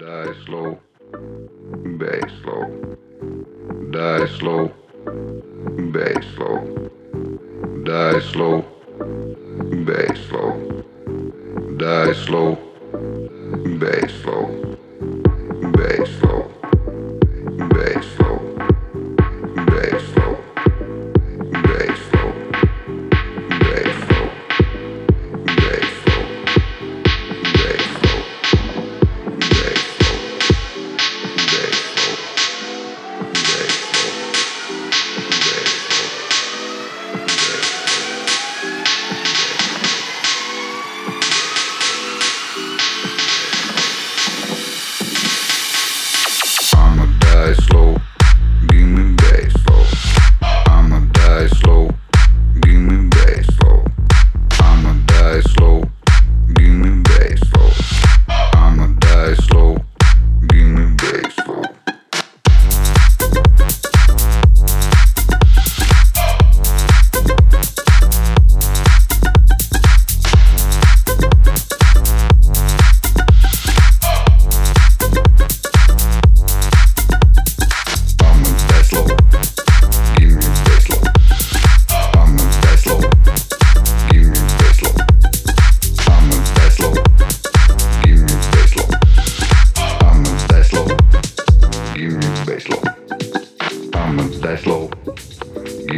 Die slow. Bass low. Die slow. Bass low. Die slow. Bass low. Die slow. Bass low. Bass low.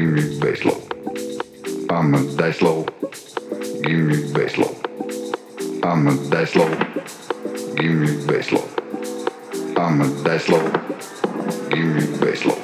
give me bass low. I'm a die slow. give me bass low. I'm a die slow. give me bass low. I'm a die slow. give me bass low.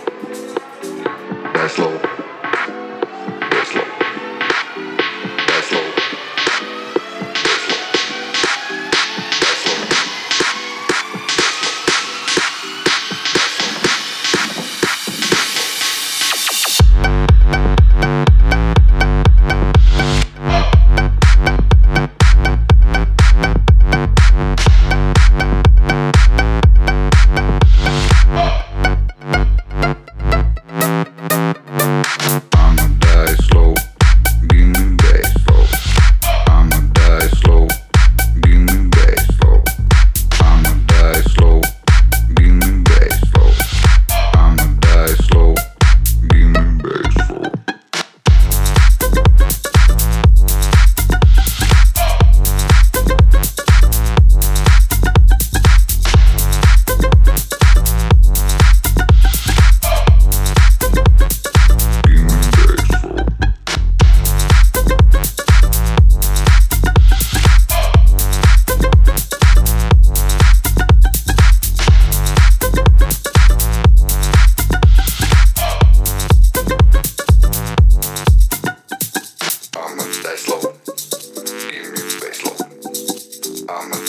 I'm a